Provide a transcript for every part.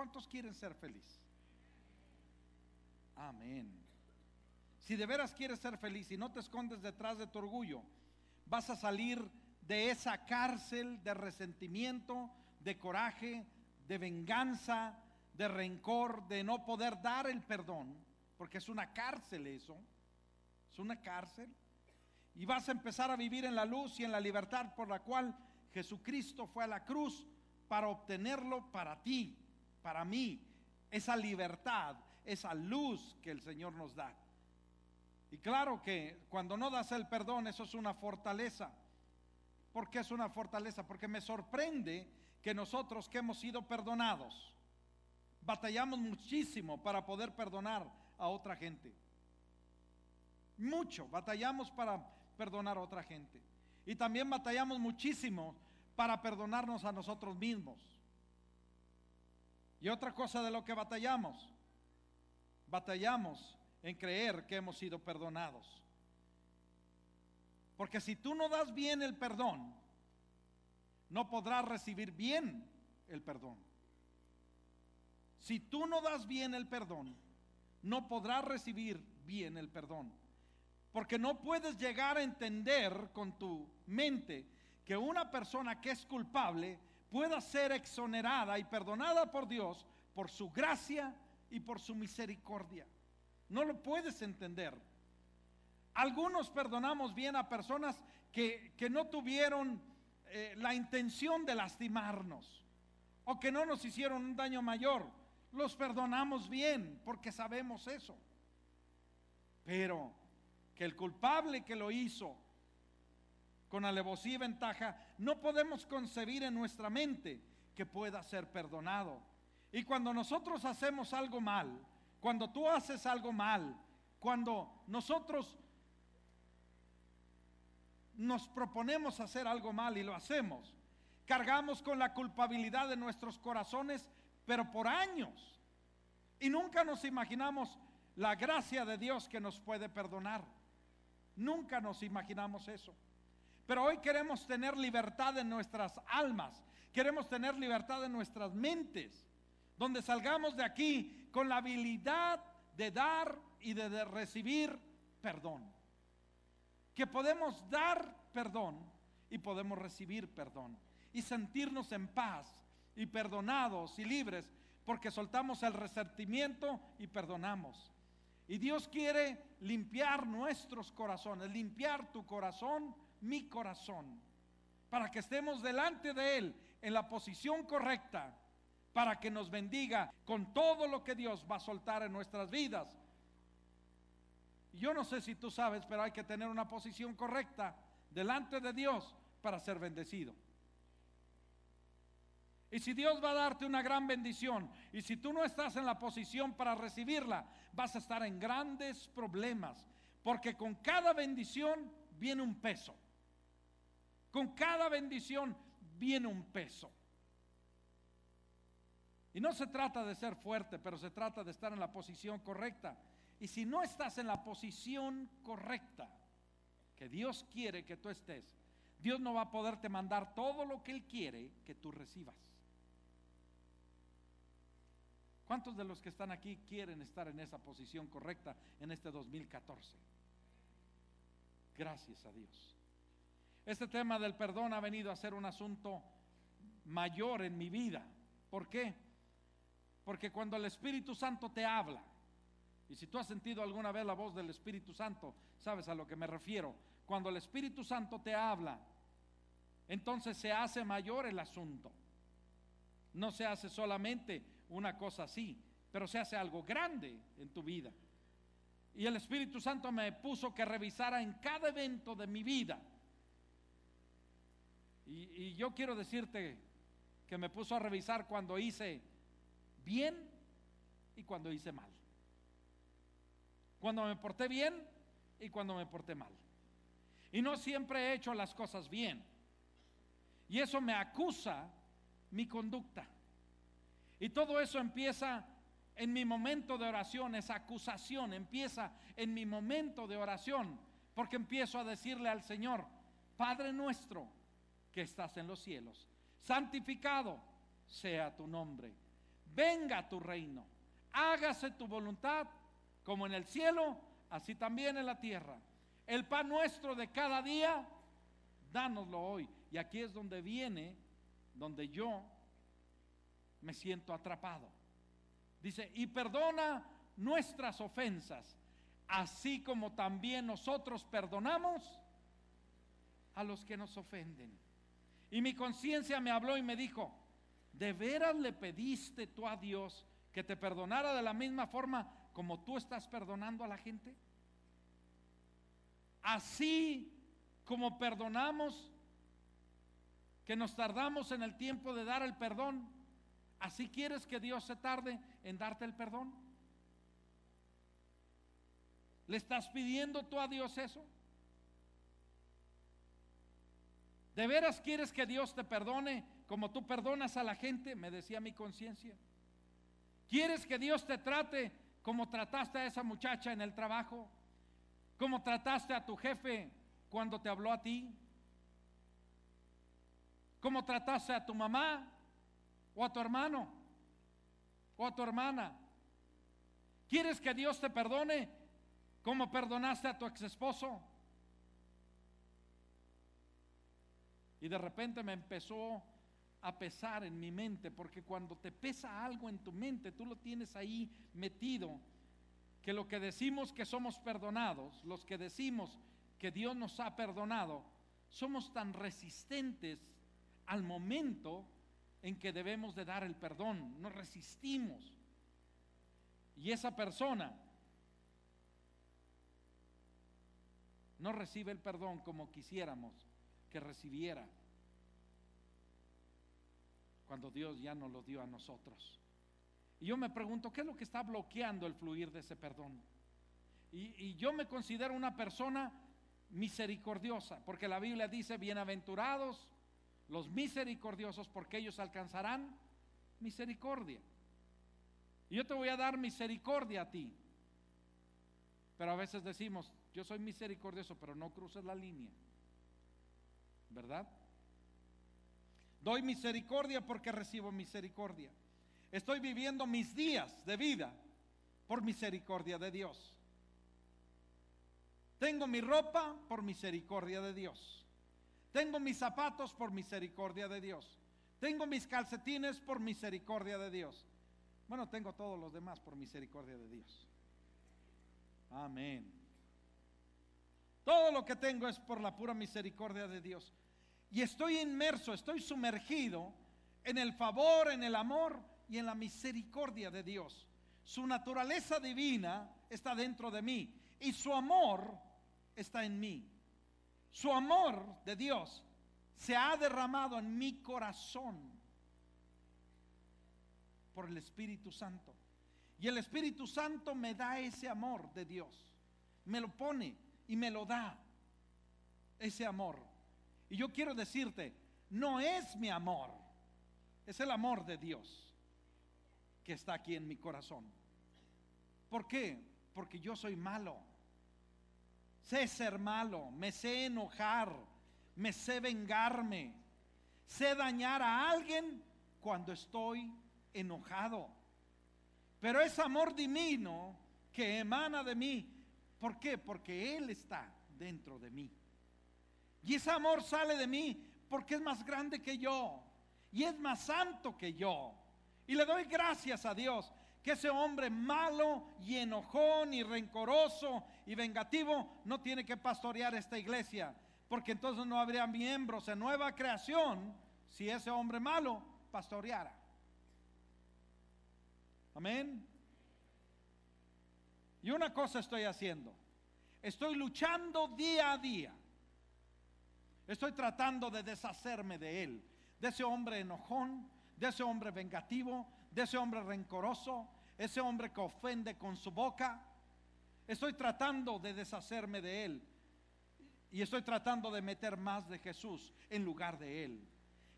¿Cuántos quieren ser feliz? Amén. Si de veras quieres ser feliz y no te escondes detrás de tu orgullo, vas a salir de esa cárcel de resentimiento, de coraje, de venganza, de rencor, de no poder dar el perdón, porque es una cárcel eso, es una cárcel. Y vas a empezar a vivir en la luz y en la libertad por la cual Jesucristo fue a la cruz para obtenerlo para ti, para mí, esa libertad, esa luz que el Señor nos da. Y claro que cuando no das el perdón, eso es una fortaleza. ¿Por qué es una fortaleza? Porque me sorprende que nosotros que hemos sido perdonados, batallamos muchísimo para poder perdonar a otra gente. Mucho, batallamos para perdonar a otra gente. Y también batallamos muchísimo para perdonarnos a nosotros mismos. Y otra cosa de lo que batallamos, batallamos en creer que hemos sido perdonados. Porque si tú no das bien el perdón, no podrás recibir bien el perdón. Si tú no das bien el perdón, no podrás recibir bien el perdón. Porque no puedes llegar a entender con tu mente que una persona que es culpable pueda ser exonerada y perdonada por Dios por su gracia y por su misericordia. No lo puedes entender. Algunos perdonamos bien a personas que, no tuvieron eh, la intención de lastimarnos o que no nos hicieron un daño mayor. Los perdonamos bien porque sabemos eso. Pero que el culpable que lo hizo con alevosía y ventaja, no podemos concebir en nuestra mente que pueda ser perdonado. Y cuando nosotros hacemos algo mal, cuando tú haces algo mal, cuando nosotros nos proponemos hacer algo mal y lo hacemos, cargamos con la culpabilidad de nuestros corazones, pero por años. Y nunca nos imaginamos la gracia de Dios que nos puede perdonar. Nunca nos imaginamos eso. Pero hoy queremos tener libertad en nuestras almas, queremos tener libertad en nuestras mentes, donde salgamos de aquí con la habilidad de dar y de, recibir perdón. Que podemos dar perdón y podemos recibir perdón. Y sentirnos en paz y perdonados y libres porque soltamos el resentimiento y perdonamos. Y Dios quiere limpiar nuestros corazones, limpiar tu corazón, mi corazón, para que estemos delante de Él en la posición correcta para que nos bendiga con todo lo que Dios va a soltar en nuestras vidas. Yo no sé si tú sabes, pero hay que tener una posición correcta delante de Dios para ser bendecido. Y si Dios va a darte una gran bendición, y si tú no estás en la posición para recibirla, vas a estar en grandes problemas, porque con cada bendición viene un peso. Con cada bendición viene un peso. Y no se trata de ser fuerte, pero se trata de estar en la posición correcta. Y si no estás en la posición correcta, que Dios quiere que tú estés, Dios no va a poderte mandar todo lo que Él quiere que tú recibas. ¿Cuántos de los que están aquí quieren estar en esa posición correcta en este 2014? Gracias a Dios. Este tema del perdón ha venido a ser un asunto mayor en mi vida. ¿Por qué? Porque cuando el Espíritu Santo te habla, y si tú has sentido alguna vez la voz del Espíritu Santo, sabes a lo que me refiero. Cuando el Espíritu Santo te habla, entonces se hace mayor el asunto. No se hace solamente una cosa así, pero se hace algo grande en tu vida. Y el Espíritu Santo me puso que revisara en cada evento de mi vida. Y, yo quiero decirte que me puso a revisar cuando hice bien y cuando hice mal. Cuando me porté bien y cuando me porté mal. Y no siempre he hecho las cosas bien. Y eso me acusa mi conducta. Y todo eso empieza en mi momento de oración, esa acusación empieza en mi momento de oración, porque empiezo a decirle al Señor, Padre nuestro que estás en los cielos, santificado sea tu nombre venga tu reino, hágase tu voluntad como en el cielo, así también en la tierra. El pan nuestro de cada día, dánoslo hoy. Y aquí es donde viene, donde yo me siento atrapado. Dice, y perdona nuestras ofensas, así como también nosotros perdonamos a los que nos ofenden. Y mi conciencia me habló y me dijo, ¿de veras le pediste tú a Dios que te perdonara de la misma forma como tú estás perdonando a la gente? Así como perdonamos, que nos tardamos en el tiempo de dar el perdón, así quieres que Dios se tarde en darte el perdón. ¿Le estás pidiendo tú a Dios eso? ¿De veras quieres que Dios te perdone como tú perdonas a la gente? Me decía mi conciencia. ¿Quieres que Dios te trate como trataste a esa muchacha en el trabajo? ¿Cómo trataste a tu jefe cuando te habló a ti? ¿Cómo trataste a tu mamá o a tu hermano o a tu hermana? ¿Quieres que Dios te perdone como perdonaste a tu ex esposo? Y de repente me empezó a pesar en mi mente, porque cuando te pesa algo en tu mente, tú lo tienes ahí metido, que lo que decimos que somos perdonados, los que decimos que Dios nos ha perdonado, somos tan resistentes al momento en que debemos de dar el perdón, nos resistimos. Y esa persona no recibe el perdón como quisiéramos que recibiera cuando Dios ya nos lo dio a nosotros. Y yo me pregunto, ¿qué es lo que está bloqueando el fluir de ese perdón? Y, yo me considero una persona misericordiosa, porque la Biblia dice, bienaventurados los misericordiosos, porque ellos alcanzarán misericordia. Y yo te voy a dar misericordia a ti. Pero a veces decimos, yo soy misericordioso, pero no cruces la línea. ¿Verdad? Doy misericordia porque recibo misericordia. Estoy viviendo mis días de vida por misericordia de Dios. Tengo mi ropa por misericordia de Dios. Tengo mis zapatos por misericordia de Dios. Tengo mis calcetines por misericordia de Dios. Bueno, tengo todos los demás por misericordia de Dios. Amén. Todo lo que tengo es por la pura misericordia de Dios. Y estoy inmerso, estoy sumergido en el favor, en el amor y en la misericordia de Dios. Su naturaleza divina está dentro de mí y su amor está en mí. Su amor de Dios se ha derramado en mi corazón por el Espíritu Santo. Y el Espíritu Santo me da ese amor de Dios. Me lo pone y me lo da. Ese amor. Y yo quiero decirte, no es mi amor, es el amor de Dios que está aquí en mi corazón. ¿Por qué? Porque yo soy malo. Sé ser malo, me sé enojar, me sé vengarme, sé dañar a alguien cuando estoy enojado. Pero es amor divino que emana de mí. ¿Por qué? Porque Él está dentro de mí. Y ese amor sale de mí porque es más grande que yo y es más santo que yo. Y le doy gracias a Dios que ese hombre malo y enojón y rencoroso y vengativo no tiene que pastorear esta iglesia, porque entonces no habría miembros en nueva creación si ese hombre malo pastoreara. Amén. Y una cosa estoy haciendo, estoy luchando día a día Estoy tratando de deshacerme de él, de ese hombre enojón, de ese hombre vengativo, de ese hombre rencoroso, ese hombre que ofende con su boca. Estoy tratando de deshacerme de él. Y estoy tratando de meter más de Jesús en lugar de él.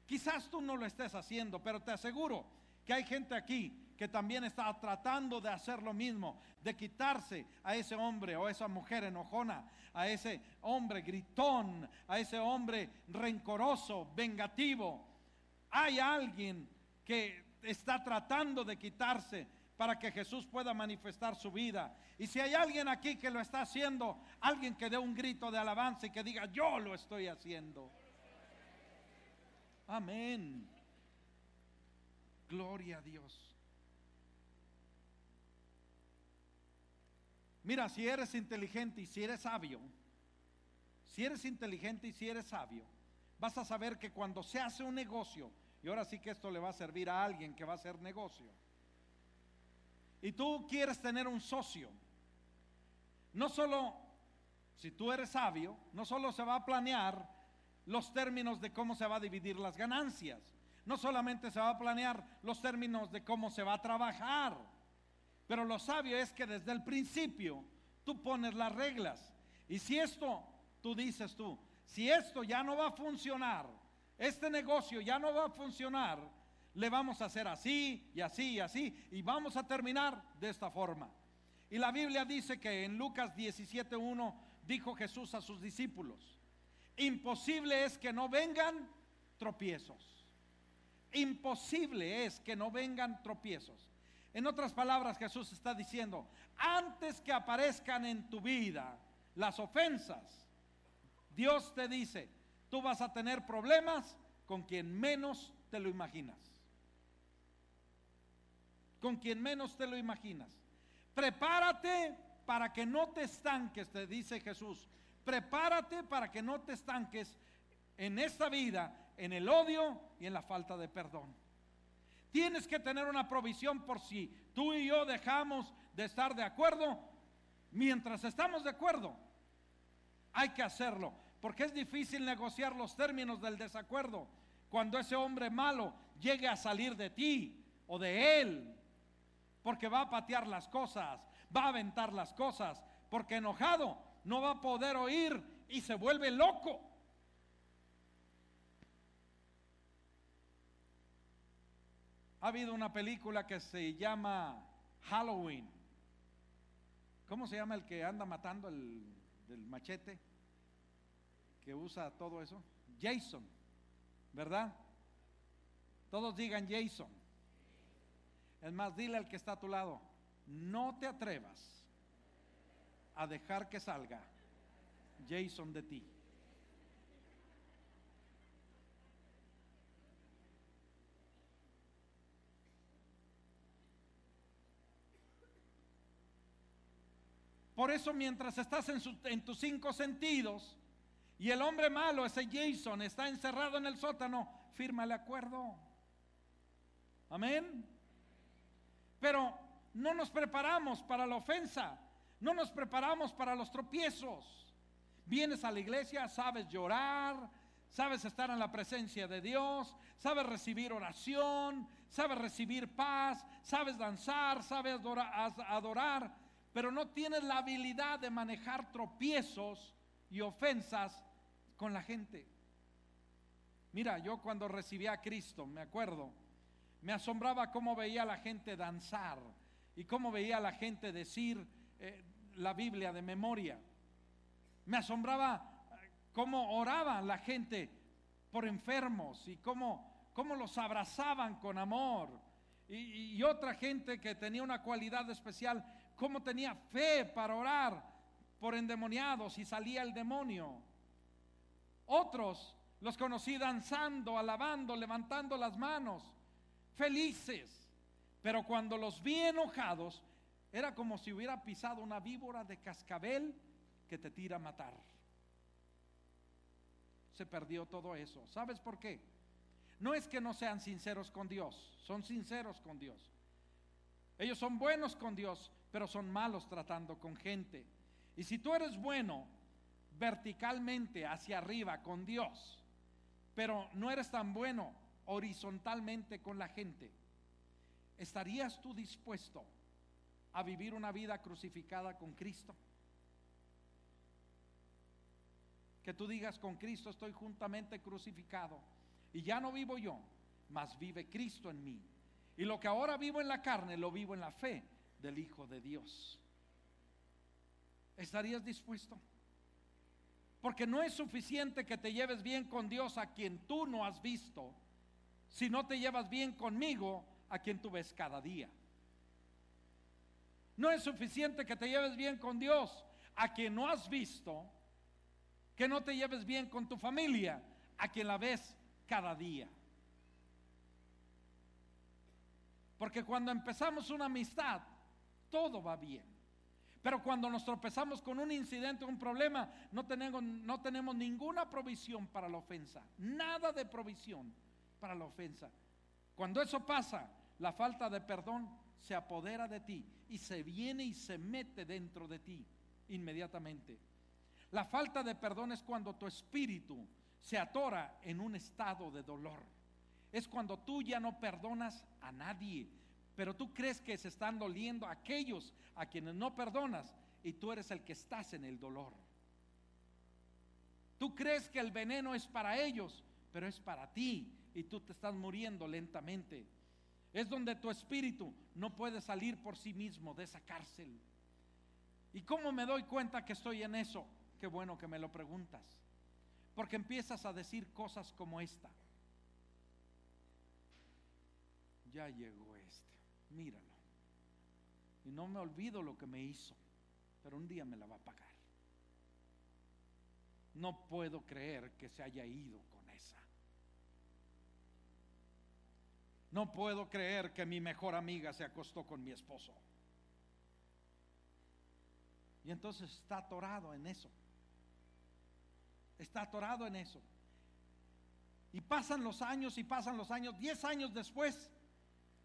Quizás tú no lo estés haciendo, pero te aseguro que hay gente aquí que también está tratando de hacer lo mismo, de quitarse a ese hombre o esa mujer enojona, a ese hombre gritón, a ese hombre rencoroso, vengativo. Hay alguien que está tratando de quitarse para que Jesús pueda manifestar su vida. Y si hay alguien aquí que lo está haciendo, alguien que dé un grito de alabanza y que diga, yo lo estoy haciendo. Amén. Gloria a Dios. Mira, si eres inteligente y si eres sabio, si eres inteligente y si eres sabio, vas a saber que cuando se hace un negocio, y ahora sí que esto le va a servir a alguien que va a hacer negocio, y tú quieres tener un socio, no solo, si tú eres sabio, no solo se va a planear los términos de cómo se va a dividir las ganancias, no solamente se va a planear los términos de cómo se va a trabajar, pero lo sabio es que desde el principio tú pones las reglas. Y si esto, tú dices tú, si esto ya no va a funcionar, este negocio ya no va a funcionar, le vamos a hacer así y así y así y vamos a terminar de esta forma. Y la Biblia dice que en Lucas 17.1 dijo Jesús a sus discípulos, imposible es que no vengan tropiezos. Imposible es que no vengan tropiezos. En otras palabras, Jesús está diciendo, antes que aparezcan en tu vida las ofensas, Dios te dice, tú vas a tener problemas con quien menos te lo imaginas. Con quien menos te lo imaginas. Prepárate para que no te estanques, te dice Jesús. Prepárate para que no te estanques en esta vida, en el odio y en la falta de perdón. Tienes que tener una provisión por si tú y yo dejamos de estar de acuerdo. Mientras estamos de acuerdo, hay que hacerlo. Porque es difícil negociar los términos del desacuerdo cuando ese hombre malo llegue a salir de ti o de él. Porque va a patear las cosas, va a aventar las cosas. Porque enojado no va a poder oír y se vuelve loco. Ha habido una película que se llama Halloween. ¿Cómo se llama el que anda matando el del machete? Que usa todo eso. Jason, ¿verdad? Todos digan Jason. Es más, dile al que está a tu lado, no te atrevas a dejar que salga Jason de ti. Por eso mientras estás en, tus cinco sentidos y el hombre malo, ese Jason, está encerrado en el sótano, firma el acuerdo. Amén. Pero no nos preparamos para la ofensa, no nos preparamos para los tropiezos. Vienes a la iglesia, sabes llorar, sabes estar en la presencia de Dios, sabes recibir oración, sabes recibir paz, sabes danzar, sabes adorar pero no tienes la habilidad de manejar tropiezos y ofensas con la gente. Mira, yo cuando recibí a Cristo, me acuerdo, me asombraba cómo veía a la gente danzar y cómo veía a la gente decir eh, la Biblia de memoria. Me asombraba eh, cómo oraba la gente por enfermos y cómo, cómo los abrazaban con amor. Y, y otra gente que tenía una cualidad especial cómo tenía fe para orar por endemoniados y salía el demonio. Otros los conocí danzando, alabando, levantando las manos, felices. Pero cuando los vi enojados, era como si hubiera pisado una víbora de cascabel que te tira a matar. Se perdió todo eso. ¿Sabes por qué? No es que no sean sinceros con Dios, son sinceros con Dios. Ellos son buenos con Dios, pero son malos tratando con gente. Y si tú eres bueno verticalmente hacia arriba con Dios, pero no eres tan bueno horizontalmente con la gente, ¿estarías tú dispuesto a vivir una vida crucificada con Cristo? Que tú digas con Cristo estoy juntamente crucificado y ya no vivo yo, mas vive Cristo en mí. Y lo que ahora vivo en la carne, lo vivo en la fe del Hijo de Dios. ¿Estarías dispuesto? Porque no es suficiente que te lleves bien con Dios a quien tú no has visto, si no te llevas bien conmigo, a quien tú ves cada día. No es suficiente que te lleves bien con Dios, a quien no has visto, que no te lleves bien con tu familia, a quien la ves cada día. Porque cuando empezamos una amistad, todo va bien. Pero cuando nos tropezamos con un incidente, un problema, no tenemos, ninguna provisión para la ofensa. Nada de provisión para la ofensa. Cuando eso pasa, la falta de perdón se apodera de ti y se viene y se mete dentro de ti inmediatamente. La falta de perdón es cuando tu espíritu se atora en un estado de dolor. Es cuando tú ya no perdonas a nadie, pero tú crees que se están doliendo aquellos a quienes no perdonas y tú eres el que estás en el dolor. Tú crees que el veneno es para ellos, pero es para ti y tú te estás muriendo lentamente. Es donde tu espíritu no puede salir por sí mismo de esa cárcel. ¿Y cómo me doy cuenta que estoy en eso? Qué bueno que me lo preguntas. Porque empiezas a decir cosas como esta. Ya llegó míralo. Y no me olvido lo que me hizo, pero un día me la va a pagar. No puedo creer que se haya ido con esa. No puedo creer que mi mejor amiga se acostó con mi esposo. Y entonces está atorado en eso. Está atorado en eso. Y pasan los años y pasan los años. Diez años después,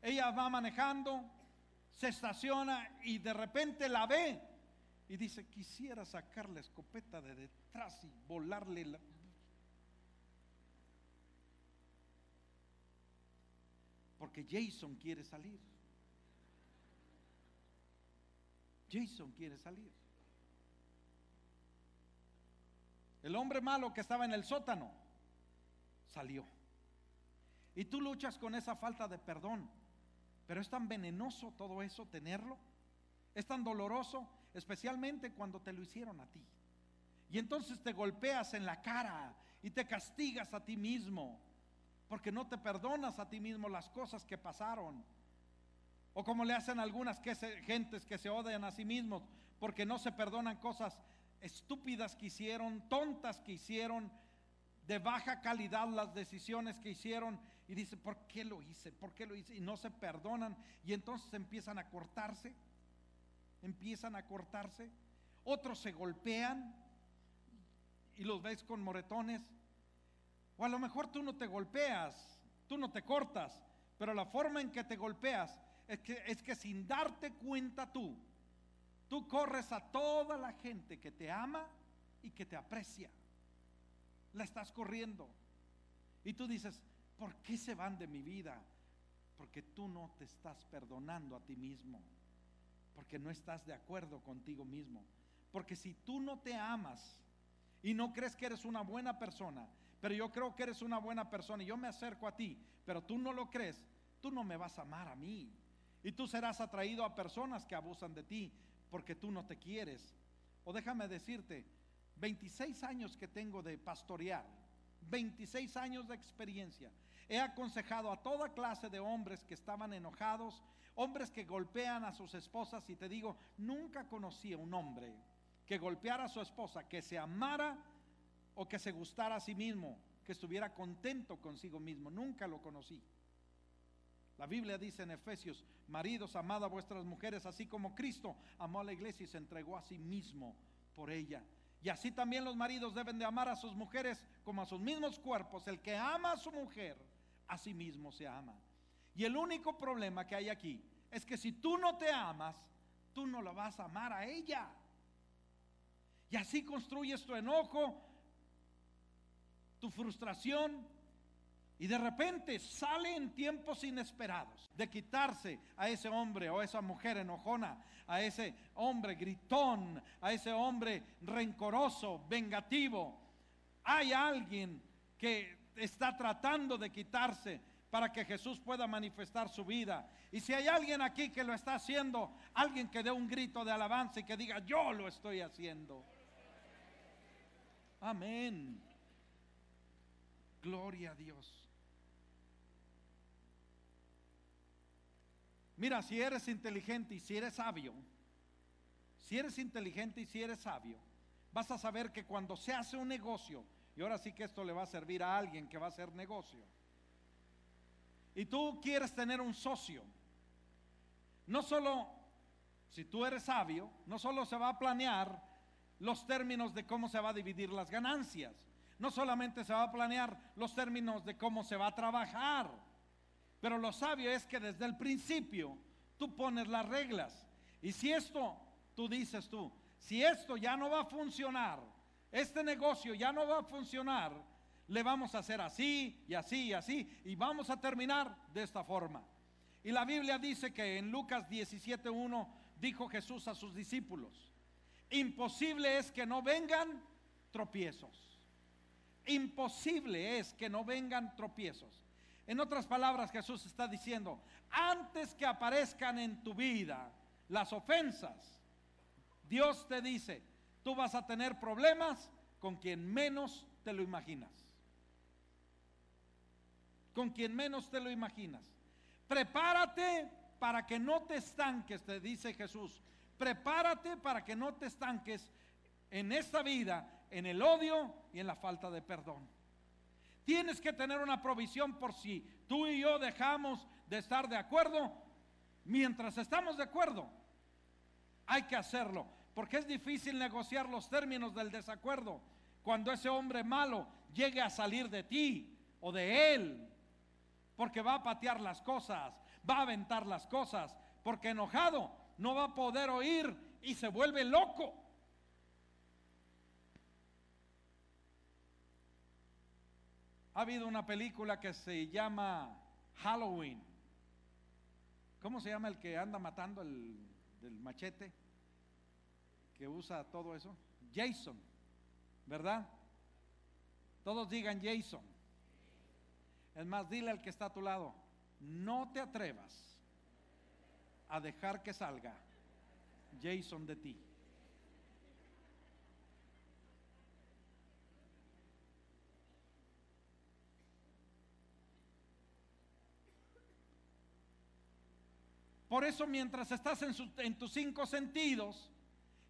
ella va manejando, se estaciona y de repente la ve y dice, quisiera sacar la escopeta de detrás y volarle la... Porque Jason quiere salir. Jason quiere salir. El hombre malo que estaba en el sótano salió. Y tú luchas con esa falta de perdón. Pero es tan venenoso todo eso, tenerlo. Es tan doloroso, especialmente cuando te lo hicieron a ti. Y entonces te golpeas en la cara y te castigas a ti mismo, porque no te perdonas a ti mismo las cosas que pasaron. O como le hacen algunas que gentes que se odian a sí mismos, porque no se perdonan cosas estúpidas que hicieron, tontas que hicieron, de baja calidad las decisiones que hicieron y dice, ¿por qué lo hice? ¿Por qué lo hice? Y no se perdonan y entonces empiezan a cortarse, empiezan a cortarse. Otros se golpean y los ves con moretones. O a lo mejor tú no te golpeas, tú no te cortas, pero la forma en que te golpeas es que, es que sin darte cuenta tú, tú corres a toda la gente que te ama y que te aprecia. La estás corriendo. Y tú dices, ¿Por qué se van de mi vida? Porque tú no te estás perdonando a ti mismo. Porque no estás de acuerdo contigo mismo. Porque si tú no te amas y no crees que eres una buena persona, pero yo creo que eres una buena persona y yo me acerco a ti, pero tú no lo crees, tú no me vas a amar a mí. Y tú serás atraído a personas que abusan de ti porque tú no te quieres. O déjame decirte, 26 años que tengo de pastorear, 26 años de experiencia. He aconsejado a toda clase de hombres que estaban enojados, hombres que golpean a sus esposas y te digo, nunca conocí a un hombre que golpeara a su esposa, que se amara o que se gustara a sí mismo, que estuviera contento consigo mismo. Nunca lo conocí. La Biblia dice en Efesios, maridos, amad a vuestras mujeres, así como Cristo amó a la iglesia y se entregó a sí mismo por ella. Y así también los maridos deben de amar a sus mujeres como a sus mismos cuerpos. El que ama a su mujer, a sí mismo se ama. Y el único problema que hay aquí es que si tú no te amas, tú no la vas a amar a ella. Y así construyes tu enojo, tu frustración, y de repente sale en tiempos inesperados de quitarse a ese hombre o esa mujer enojona, a ese hombre gritón, a ese hombre rencoroso, vengativo. Hay alguien que está tratando de quitarse para que Jesús pueda manifestar su vida. Y si hay alguien aquí que lo está haciendo, alguien que dé un grito de alabanza y que diga, yo lo estoy haciendo. Amén. Gloria a Dios. Mira, si eres inteligente y si eres sabio, si eres inteligente y si eres sabio, vas a saber que cuando se hace un negocio, y ahora sí que esto le va a servir a alguien que va a hacer negocio, y tú quieres tener un socio, no solo, si tú eres sabio, no solo se va a planear los términos de cómo se va a dividir las ganancias, no solamente se va a planear los términos de cómo se va a trabajar, pero lo sabio es que desde el principio tú pones las reglas. Y si esto, tú dices tú, si esto ya no va a funcionar, este negocio ya no va a funcionar, le vamos a hacer así y así y así y vamos a terminar de esta forma. Y la Biblia dice que en Lucas 17.1 dijo Jesús a sus discípulos, imposible es que no vengan tropiezos. Imposible es que no vengan tropiezos. En otras palabras, Jesús está diciendo, antes que aparezcan en tu vida las ofensas, Dios te dice, tú vas a tener problemas con quien menos te lo imaginas. Con quien menos te lo imaginas. Prepárate para que no te estanques, te dice Jesús. Prepárate para que no te estanques en esta vida, en el odio y en la falta de perdón. Tienes que tener una provisión por si tú y yo dejamos de estar de acuerdo. Mientras estamos de acuerdo, hay que hacerlo. Porque es difícil negociar los términos del desacuerdo cuando ese hombre malo llegue a salir de ti o de él. Porque va a patear las cosas, va a aventar las cosas. Porque enojado no va a poder oír y se vuelve loco. Ha habido una película que se llama Halloween. ¿Cómo se llama el que anda matando el del machete? Que usa todo eso. Jason, ¿verdad? Todos digan Jason. Es más, dile al que está a tu lado, no te atrevas a dejar que salga Jason de ti. Por eso mientras estás en, tus cinco sentidos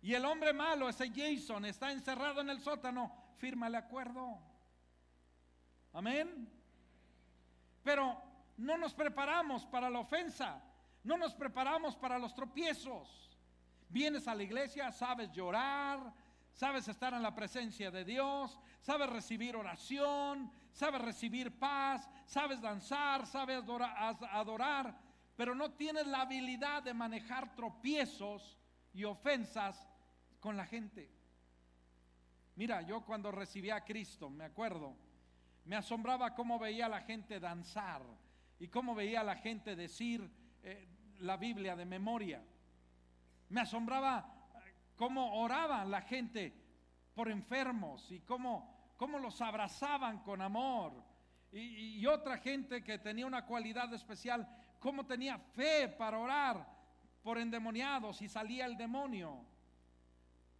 y el hombre malo, ese Jason, está encerrado en el sótano, firma el acuerdo. Amén. Pero no nos preparamos para la ofensa, no nos preparamos para los tropiezos. Vienes a la iglesia, sabes llorar, sabes estar en la presencia de Dios, sabes recibir oración, sabes recibir paz, sabes danzar, sabes adorar pero no tienes la habilidad de manejar tropiezos y ofensas con la gente. Mira, yo cuando recibí a Cristo, me acuerdo, me asombraba cómo veía a la gente danzar y cómo veía a la gente decir eh, la Biblia de memoria. Me asombraba eh, cómo oraba la gente por enfermos y cómo, cómo los abrazaban con amor. y, otra gente que tenía una cualidad especial cómo tenía fe para orar por endemoniados y salía el demonio.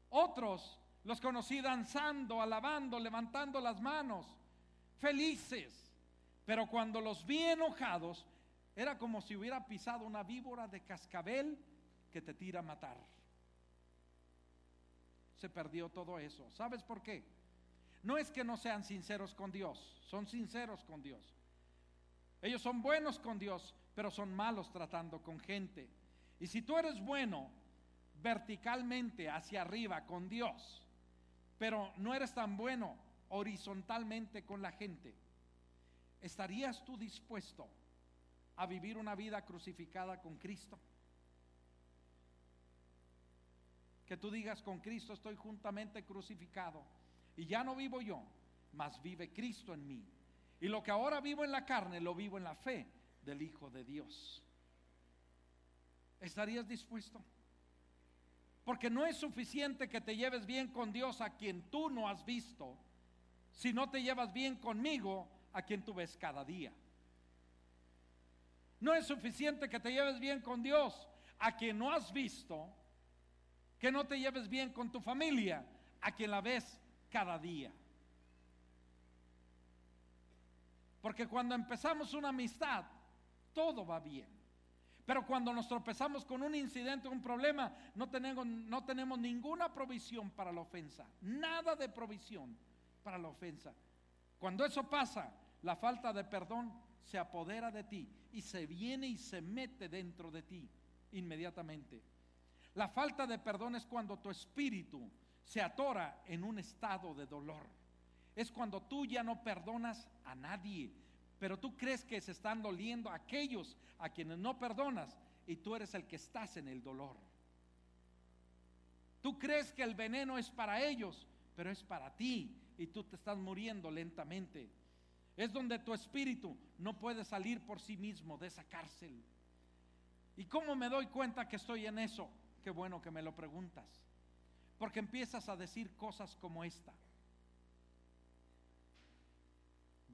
Otros los conocí danzando, alabando, levantando las manos, felices. Pero cuando los vi enojados, era como si hubiera pisado una víbora de cascabel que te tira a matar. Se perdió todo eso. ¿Sabes por qué? No es que no sean sinceros con Dios, son sinceros con Dios. Ellos son buenos con Dios, pero son malos tratando con gente. Y si tú eres bueno verticalmente hacia arriba con Dios, pero no eres tan bueno horizontalmente con la gente, ¿estarías tú dispuesto a vivir una vida crucificada con Cristo? Que tú digas con Cristo estoy juntamente crucificado y ya no vivo yo, mas vive Cristo en mí. Y lo que ahora vivo en la carne, lo vivo en la fe del Hijo de Dios. ¿Estarías dispuesto? Porque no es suficiente que te lleves bien con Dios a quien tú no has visto, si no te llevas bien conmigo a quien tú ves cada día. No es suficiente que te lleves bien con Dios a quien no has visto, que no te lleves bien con tu familia a quien la ves cada día. Porque cuando empezamos una amistad, todo va bien. Pero cuando nos tropezamos con un incidente, un problema, no tenemos, no tenemos ninguna provisión para la ofensa. Nada de provisión para la ofensa. Cuando eso pasa, la falta de perdón se apodera de ti y se viene y se mete dentro de ti inmediatamente. La falta de perdón es cuando tu espíritu se atora en un estado de dolor. Es cuando tú ya no perdonas a nadie, pero tú crees que se están doliendo aquellos a quienes no perdonas y tú eres el que estás en el dolor. Tú crees que el veneno es para ellos, pero es para ti y tú te estás muriendo lentamente. Es donde tu espíritu no puede salir por sí mismo de esa cárcel. ¿Y cómo me doy cuenta que estoy en eso? Qué bueno que me lo preguntas. Porque empiezas a decir cosas como esta.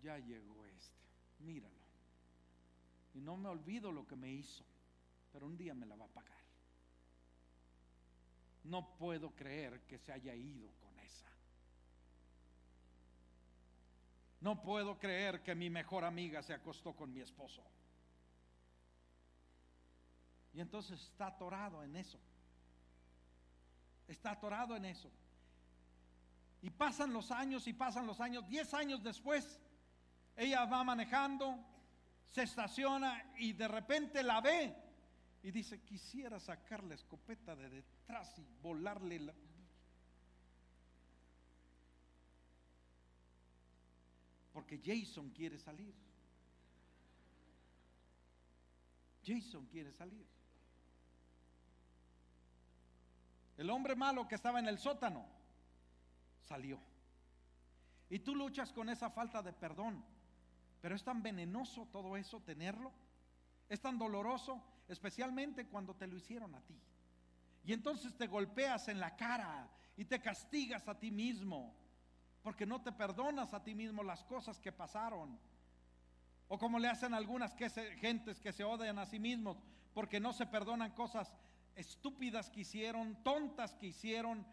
Ya llegó míralo. Y no me olvido lo que me hizo, pero un día me la va a pagar. No puedo creer que se haya ido con esa. No puedo creer que mi mejor amiga se acostó con mi esposo. Y entonces está atorado en eso está atorado en eso. Y pasan los años y pasan los años. Diez años después, ella va manejando, se estaciona y de repente la ve y dice, quisiera sacar la escopeta de detrás y volarle la... Porque Jason quiere salir. Jason quiere salir. El hombre malo que estaba en el sótano salió. Y tú luchas con esa falta de perdón. Pero es tan venenoso todo eso, tenerlo. Es tan doloroso, especialmente cuando te lo hicieron a ti. Y entonces te golpeas en la cara y te castigas a ti mismo. Porque no te perdonas a ti mismo las cosas que pasaron. O como le hacen algunas que gentes que se odian a sí mismos porque no se perdonan cosas estúpidas que hicieron, tontas que hicieron,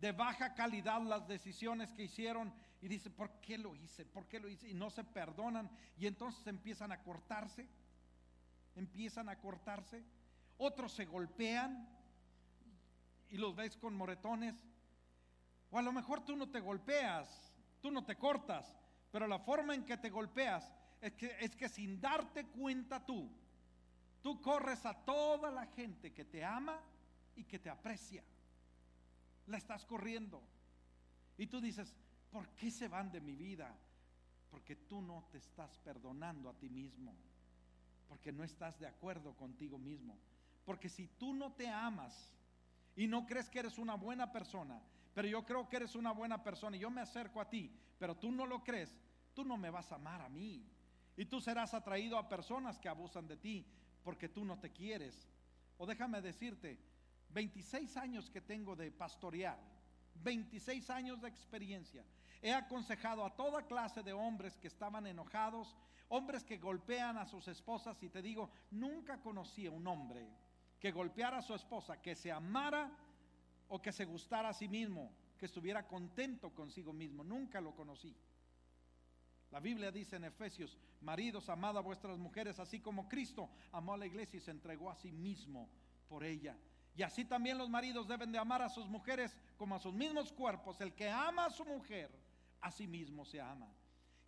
de baja calidad las decisiones que hicieron y dice, ¿por qué lo hice? ¿Por qué lo hice? Y no se perdonan y entonces empiezan a cortarse, empiezan a cortarse, otros se golpean y los ves con moretones, o a lo mejor tú no te golpeas, tú no te cortas, pero la forma en que te golpeas es que, es que sin darte cuenta tú, Tú corres a toda la gente que te ama y que te aprecia. La estás corriendo. Y tú dices, ¿por qué se van de mi vida? Porque tú no te estás perdonando a ti mismo. Porque no estás de acuerdo contigo mismo. Porque si tú no te amas y no crees que eres una buena persona, pero yo creo que eres una buena persona y yo me acerco a ti, pero tú no lo crees, tú no me vas a amar a mí. Y tú serás atraído a personas que abusan de ti, porque tú no te quieres. O déjame decirte, 26 años que tengo de pastorear, 26 años de experiencia. He aconsejado a toda clase de hombres que estaban enojados, hombres que golpean a sus esposas y te digo, nunca conocí a un hombre que golpeara a su esposa, que se amara o que se gustara a sí mismo, que estuviera contento consigo mismo. Nunca lo conocí. La Biblia dice en Efesios, maridos, amad a vuestras mujeres, así como Cristo amó a la iglesia y se entregó a sí mismo por ella. Y así también los maridos deben de amar a sus mujeres como a sus mismos cuerpos. El que ama a su mujer, a sí mismo se ama.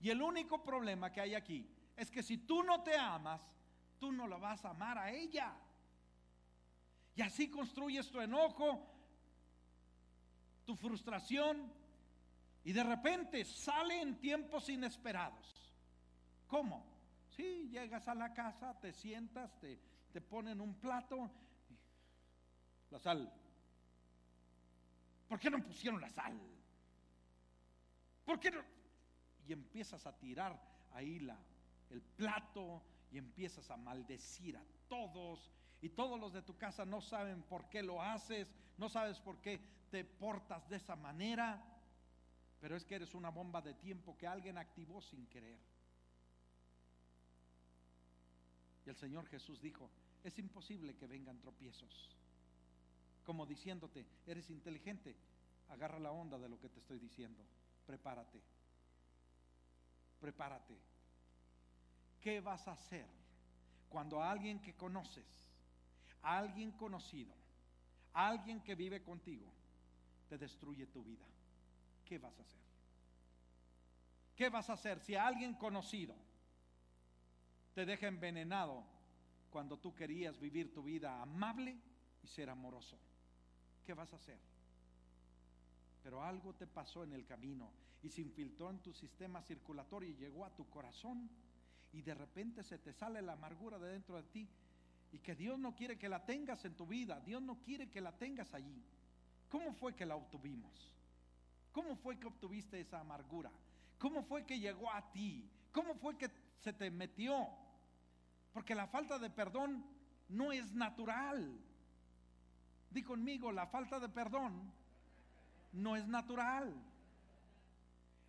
Y el único problema que hay aquí es que si tú no te amas, tú no la vas a amar a ella. Y así construyes tu enojo, tu frustración, y de repente sale en tiempos inesperados. ¿Cómo? Si llegas a la casa, te sientas, te, te ponen un plato, la sal. ¿Por qué no pusieron la sal? ¿Por qué no? Y empiezas a tirar ahí la, el plato y empiezas a maldecir a todos. Y todos los de tu casa no saben por qué lo haces, no sabes por qué te portas de esa manera pero es que eres una bomba de tiempo que alguien activó sin querer. Y el Señor Jesús dijo, es imposible que vengan tropiezos. Como diciéndote, eres inteligente, agarra la onda de lo que te estoy diciendo. Prepárate. Prepárate. ¿Qué vas a hacer cuando alguien que conoces, alguien conocido, alguien que vive contigo, te destruye tu vida, ¿qué vas a hacer? ¿Qué vas a hacer si alguien conocido te deja envenenado cuando tú querías vivir tu vida amable y ser amoroso? ¿Qué vas a hacer? Pero algo te pasó en el camino y se infiltró en tu sistema circulatorio y llegó a tu corazón y de repente se te sale la amargura de dentro de ti y que Dios no quiere que la tengas en tu vida, Dios no quiere que la tengas allí. ¿Cómo fue que la obtuvimos? ¿Cómo fue que obtuviste esa amargura? ¿Cómo fue que llegó a ti? ¿Cómo fue que se te metió? Porque la falta de perdón no es natural. Di conmigo, la falta de perdón no es natural.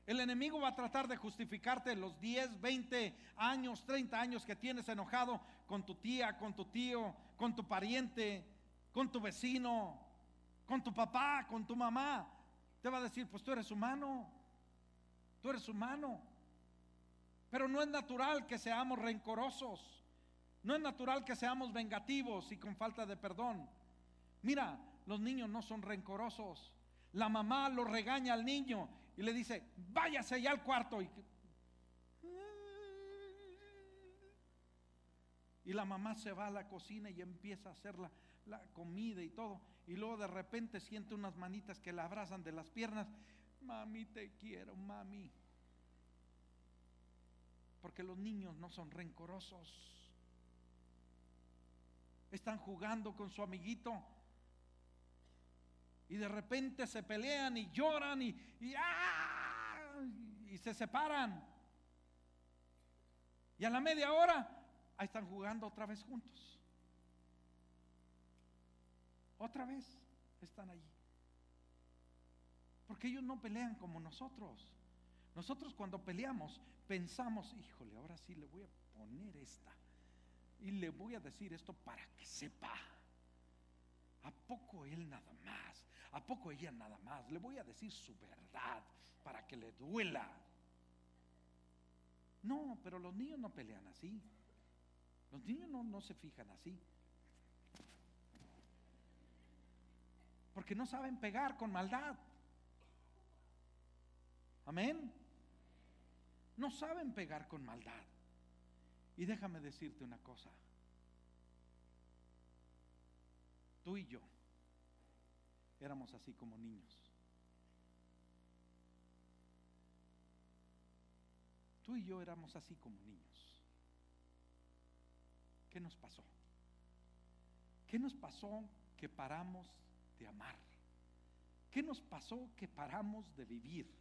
El enemigo va a tratar de justificarte los 10, 20 años, 30 años que tienes enojado con tu tía, con tu tío, con tu pariente, con tu vecino, con tu papá, con tu mamá. Te va a decir, pues tú eres humano, tú eres humano. Pero no es natural que seamos rencorosos, no es natural que seamos vengativos y con falta de perdón. Mira, los niños no son rencorosos. La mamá lo regaña al niño y le dice, váyase ya al cuarto. Y, y la mamá se va a la cocina y empieza a hacer la, la comida y todo. Y luego de repente siente unas manitas que la abrazan de las piernas. Mami, te quiero, mami. Porque los niños no son rencorosos. Están jugando con su amiguito y de repente se pelean y lloran y, y, ¡ah! y se separan. Y a la media hora, ahí están jugando otra vez juntos. Otra vez están allí. Porque ellos no pelean como nosotros. Nosotros cuando peleamos pensamos, híjole, ahora sí le voy a poner esta. Y le voy a decir esto para que sepa. ¿A poco él nada más? ¿A poco ella nada más? Le voy a decir su verdad para que le duela. No, pero los niños no pelean así. Los niños no, no se fijan así. Porque no saben pegar con maldad. Amén. No saben pegar con maldad. Y déjame decirte una cosa. Tú y yo éramos así como niños. Tú y yo éramos así como niños. ¿Qué nos pasó? ¿Qué nos pasó que paramos de amar? ¿Qué nos pasó que paramos de vivir?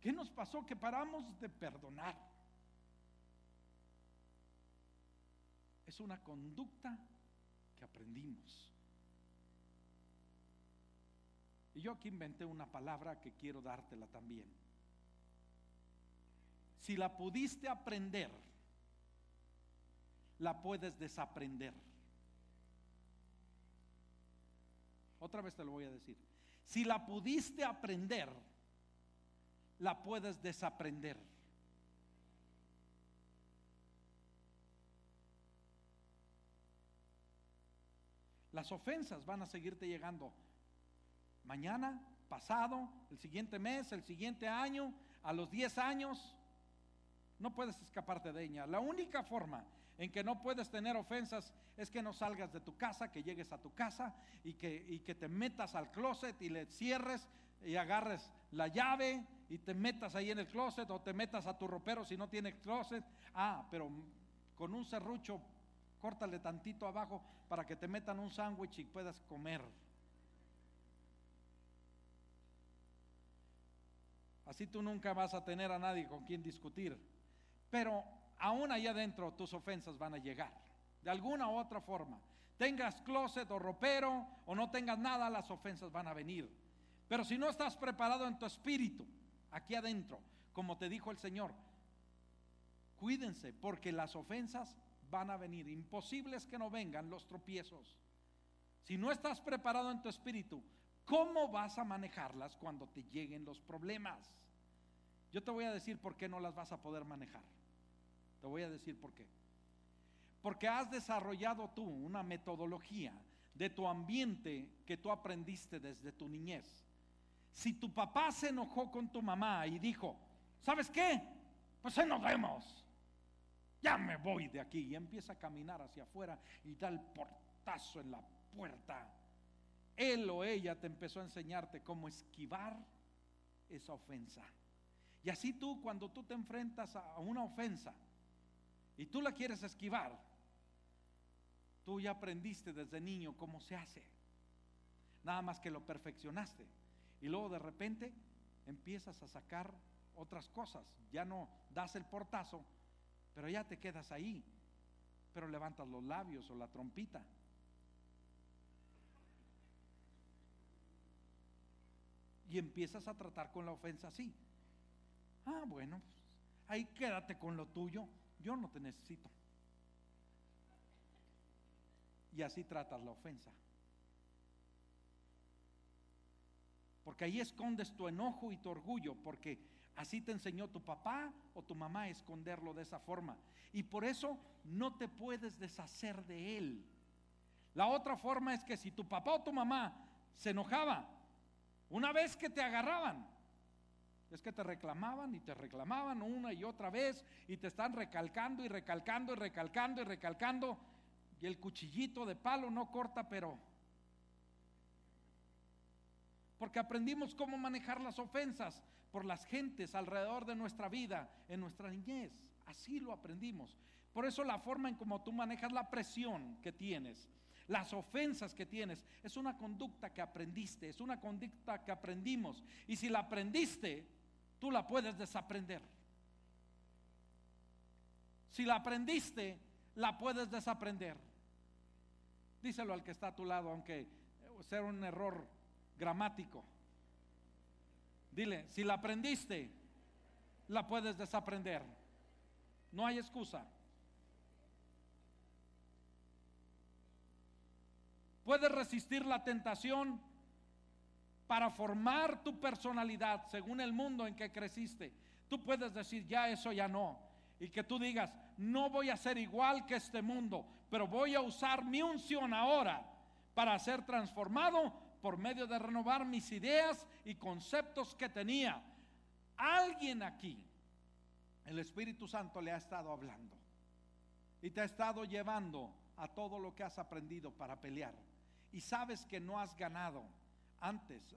¿Qué nos pasó que paramos de perdonar? Es una conducta que aprendimos. Y yo aquí inventé una palabra que quiero dártela también. Si la pudiste aprender, la puedes desaprender. Otra vez te lo voy a decir. Si la pudiste aprender, la puedes desaprender. Las ofensas van a seguirte llegando mañana, pasado, el siguiente mes, el siguiente año, a los 10 años. No puedes escaparte de ella. La única forma en que no puedes tener ofensas es que no salgas de tu casa, que llegues a tu casa y que, y que te metas al closet y le cierres y agarres la llave y te metas ahí en el closet o te metas a tu ropero si no tiene closet. Ah, pero con un serrucho córtale tantito abajo para que te metan un sándwich y puedas comer. Así tú nunca vas a tener a nadie con quien discutir. Pero aún allá adentro tus ofensas van a llegar. De alguna u otra forma. Tengas closet o ropero o no tengas nada, las ofensas van a venir. Pero si no estás preparado en tu espíritu, aquí adentro, como te dijo el Señor, cuídense porque las ofensas van a venir. Imposible que no vengan los tropiezos. Si no estás preparado en tu espíritu, ¿cómo vas a manejarlas cuando te lleguen los problemas? Yo te voy a decir por qué no las vas a poder manejar. Te voy a decir por qué. Porque has desarrollado tú una metodología de tu ambiente que tú aprendiste desde tu niñez. Si tu papá se enojó con tu mamá y dijo, ¿sabes qué? Pues nos vemos. Ya me voy de aquí. Y empieza a caminar hacia afuera y da el portazo en la puerta. Él o ella te empezó a enseñarte cómo esquivar esa ofensa. Y así tú, cuando tú te enfrentas a una ofensa y tú la quieres esquivar, tú ya aprendiste desde niño cómo se hace. Nada más que lo perfeccionaste. Y luego de repente empiezas a sacar otras cosas. Ya no das el portazo, pero ya te quedas ahí. Pero levantas los labios o la trompita. Y empiezas a tratar con la ofensa así. Ah, bueno, pues, ahí quédate con lo tuyo, yo no te necesito. Y así tratas la ofensa. Porque ahí escondes tu enojo y tu orgullo, porque así te enseñó tu papá o tu mamá a esconderlo de esa forma. Y por eso no te puedes deshacer de él. La otra forma es que si tu papá o tu mamá se enojaba, una vez que te agarraban, es que te reclamaban y te reclamaban una y otra vez y te están recalcando y recalcando y recalcando y recalcando. Y el cuchillito de palo no corta, pero... Porque aprendimos cómo manejar las ofensas por las gentes alrededor de nuestra vida, en nuestra niñez. Así lo aprendimos. Por eso la forma en cómo tú manejas la presión que tienes, las ofensas que tienes, es una conducta que aprendiste, es una conducta que aprendimos. Y si la aprendiste, tú la puedes desaprender. Si la aprendiste, la puedes desaprender. Díselo al que está a tu lado, aunque sea un error gramático. Dile, si la aprendiste, la puedes desaprender. No hay excusa. Puedes resistir la tentación para formar tu personalidad según el mundo en que creciste. Tú puedes decir, ya eso ya no. Y que tú digas, no voy a ser igual que este mundo, pero voy a usar mi unción ahora para ser transformado por medio de renovar mis ideas y conceptos que tenía. Alguien aquí, el Espíritu Santo le ha estado hablando y te ha estado llevando a todo lo que has aprendido para pelear. Y sabes que no has ganado antes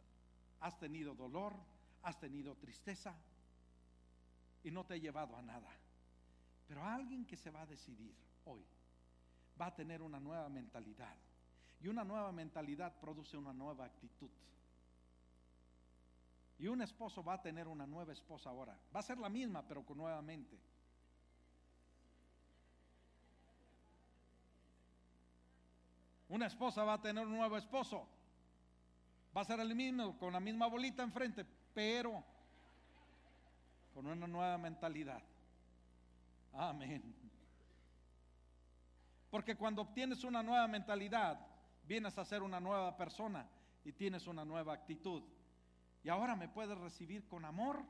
has tenido dolor, has tenido tristeza y no te he llevado a nada. Pero alguien que se va a decidir hoy va a tener una nueva mentalidad. Y una nueva mentalidad produce una nueva actitud. Y un esposo va a tener una nueva esposa ahora. Va a ser la misma, pero con nuevamente. Una esposa va a tener un nuevo esposo. Va a ser el mismo, con la misma bolita enfrente, pero con una nueva mentalidad. Amén. Porque cuando obtienes una nueva mentalidad, vienes a ser una nueva persona y tienes una nueva actitud. Y ahora me puedes recibir con amor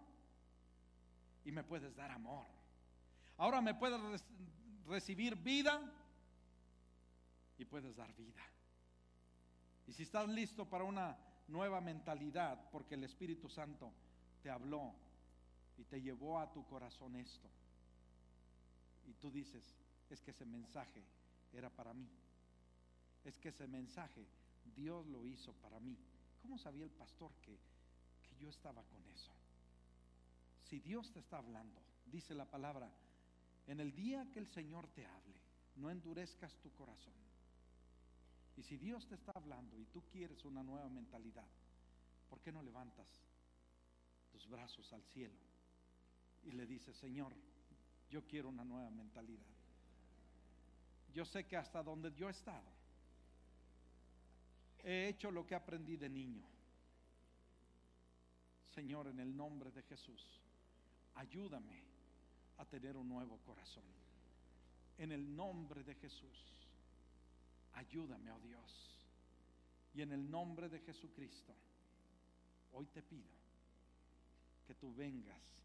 y me puedes dar amor. Ahora me puedes recibir vida y puedes dar vida. Y si estás listo para una nueva mentalidad porque el Espíritu Santo te habló y te llevó a tu corazón esto. Y tú dices, es que ese mensaje era para mí. Es que ese mensaje Dios lo hizo para mí. ¿Cómo sabía el pastor que, que yo estaba con eso? Si Dios te está hablando, dice la palabra, en el día que el Señor te hable, no endurezcas tu corazón y si Dios te está hablando y tú quieres una nueva mentalidad, ¿por qué no levantas tus brazos al cielo y le dices, Señor, yo quiero una nueva mentalidad? Yo sé que hasta donde yo he estado, he hecho lo que aprendí de niño. Señor, en el nombre de Jesús, ayúdame a tener un nuevo corazón. En el nombre de Jesús. Ayúdame, oh Dios. Y en el nombre de Jesucristo, hoy te pido que tú vengas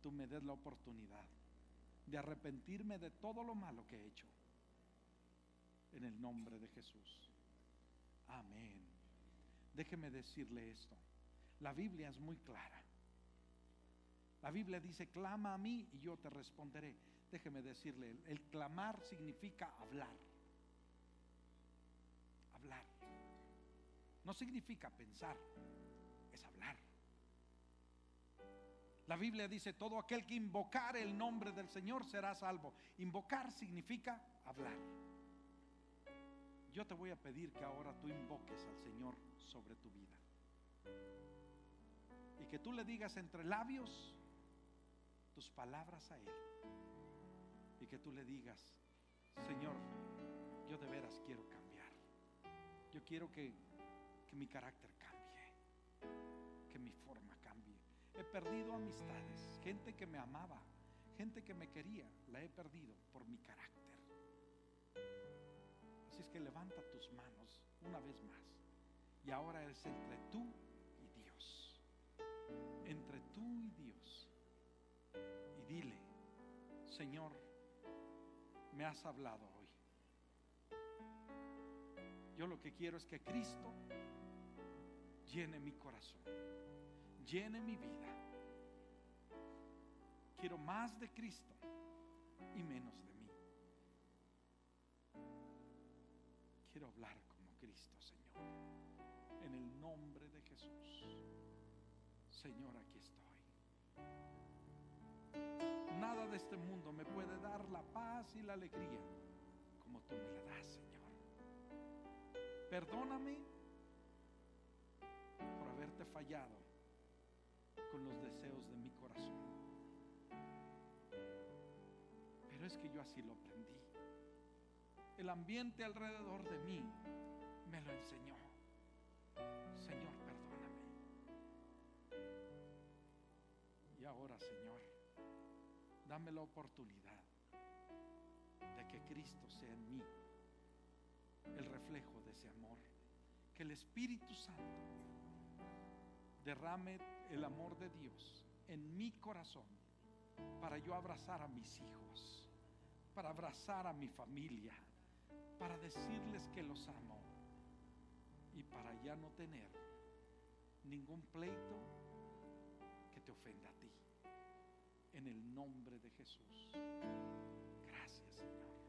tú me des la oportunidad de arrepentirme de todo lo malo que he hecho. En el nombre de Jesús. Amén. Déjeme decirle esto. La Biblia es muy clara. La Biblia dice, clama a mí y yo te responderé. Déjeme decirle, el clamar significa hablar. Hablar. No significa pensar, es hablar. La Biblia dice, todo aquel que invocar el nombre del Señor será salvo. Invocar significa hablar. Yo te voy a pedir que ahora tú invoques al Señor sobre tu vida. Y que tú le digas entre labios tus palabras a Él. Y que tú le digas, Señor, yo de veras quiero cambiar. Yo quiero que, que mi carácter cambie. Que mi forma cambie. He perdido amistades, gente que me amaba, gente que me quería, la he perdido por mi carácter. Que levanta tus manos una vez más. Y ahora es entre tú y Dios. Entre tú y Dios. Y dile, Señor, me has hablado hoy. Yo lo que quiero es que Cristo llene mi corazón, llene mi vida. Quiero más de Cristo y menos hablar como Cristo, Señor. En el nombre de Jesús. Señor, aquí estoy. Nada de este mundo me puede dar la paz y la alegría como tú me la das, Señor. Perdóname por haberte fallado con los deseos de mi corazón. Pero es que yo así lo aprendí. El ambiente alrededor de mí me lo enseñó. Señor, perdóname. Y ahora, Señor, dame la oportunidad de que Cristo sea en mí el reflejo de ese amor. Que el Espíritu Santo derrame el amor de Dios en mi corazón para yo abrazar a mis hijos, para abrazar a mi familia, para decirles que los amo y para ya no tener ningún pleito que te ofenda a ti. En el nombre de Jesús. Gracias, Señor.